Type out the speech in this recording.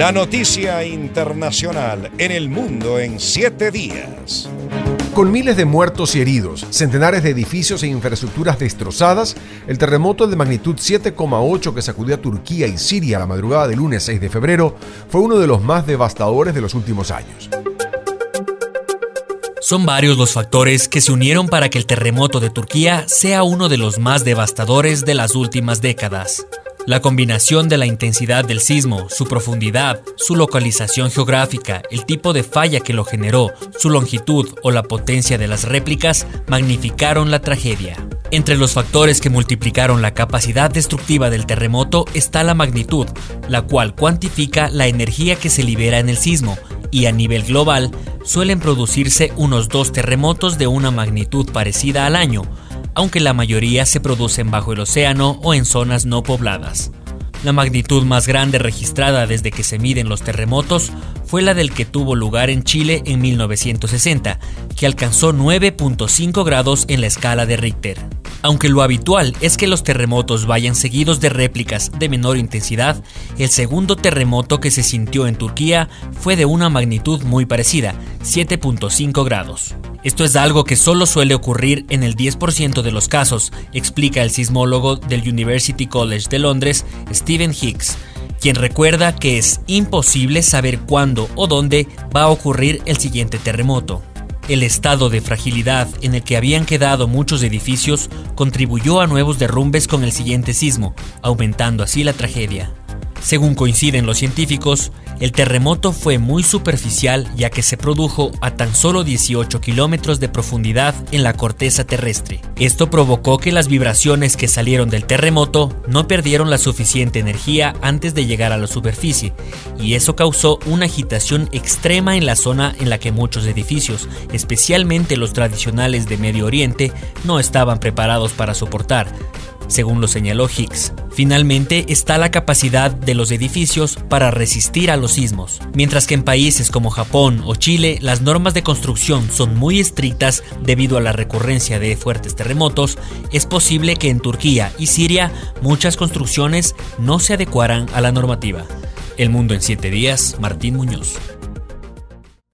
La noticia internacional en el mundo en siete días. Con miles de muertos y heridos, centenares de edificios e infraestructuras destrozadas, el terremoto de magnitud 7,8 que sacudió a Turquía y Siria la madrugada del lunes 6 de febrero fue uno de los más devastadores de los últimos años. Son varios los factores que se unieron para que el terremoto de Turquía sea uno de los más devastadores de las últimas décadas. La combinación de la intensidad del sismo, su profundidad, su localización geográfica, el tipo de falla que lo generó, su longitud o la potencia de las réplicas magnificaron la tragedia. Entre los factores que multiplicaron la capacidad destructiva del terremoto está la magnitud, la cual cuantifica la energía que se libera en el sismo, y a nivel global suelen producirse unos dos terremotos de una magnitud parecida al año, aunque la mayoría se producen bajo el océano o en zonas no pobladas. La magnitud más grande registrada desde que se miden los terremotos fue la del que tuvo lugar en Chile en 1960, que alcanzó 9.5 grados en la escala de Richter. Aunque lo habitual es que los terremotos vayan seguidos de réplicas de menor intensidad, el segundo terremoto que se sintió en Turquía fue de una magnitud muy parecida, 7.5 grados. Esto es algo que solo suele ocurrir en el 10% de los casos, explica el sismólogo del University College de Londres, Stephen Hicks, quien recuerda que es imposible saber cuándo o dónde va a ocurrir el siguiente terremoto. El estado de fragilidad en el que habían quedado muchos edificios contribuyó a nuevos derrumbes con el siguiente sismo, aumentando así la tragedia. Según coinciden los científicos, el terremoto fue muy superficial ya que se produjo a tan solo 18 kilómetros de profundidad en la corteza terrestre. Esto provocó que las vibraciones que salieron del terremoto no perdieron la suficiente energía antes de llegar a la superficie, y eso causó una agitación extrema en la zona en la que muchos edificios, especialmente los tradicionales de Medio Oriente, no estaban preparados para soportar, según lo señaló Higgs. Finalmente está la capacidad de los edificios para resistir a los sismos. Mientras que en países como Japón o Chile las normas de construcción son muy estrictas debido a la recurrencia de fuertes terremotos, es posible que en Turquía y Siria muchas construcciones no se adecuaran a la normativa. El mundo en siete días, Martín Muñoz.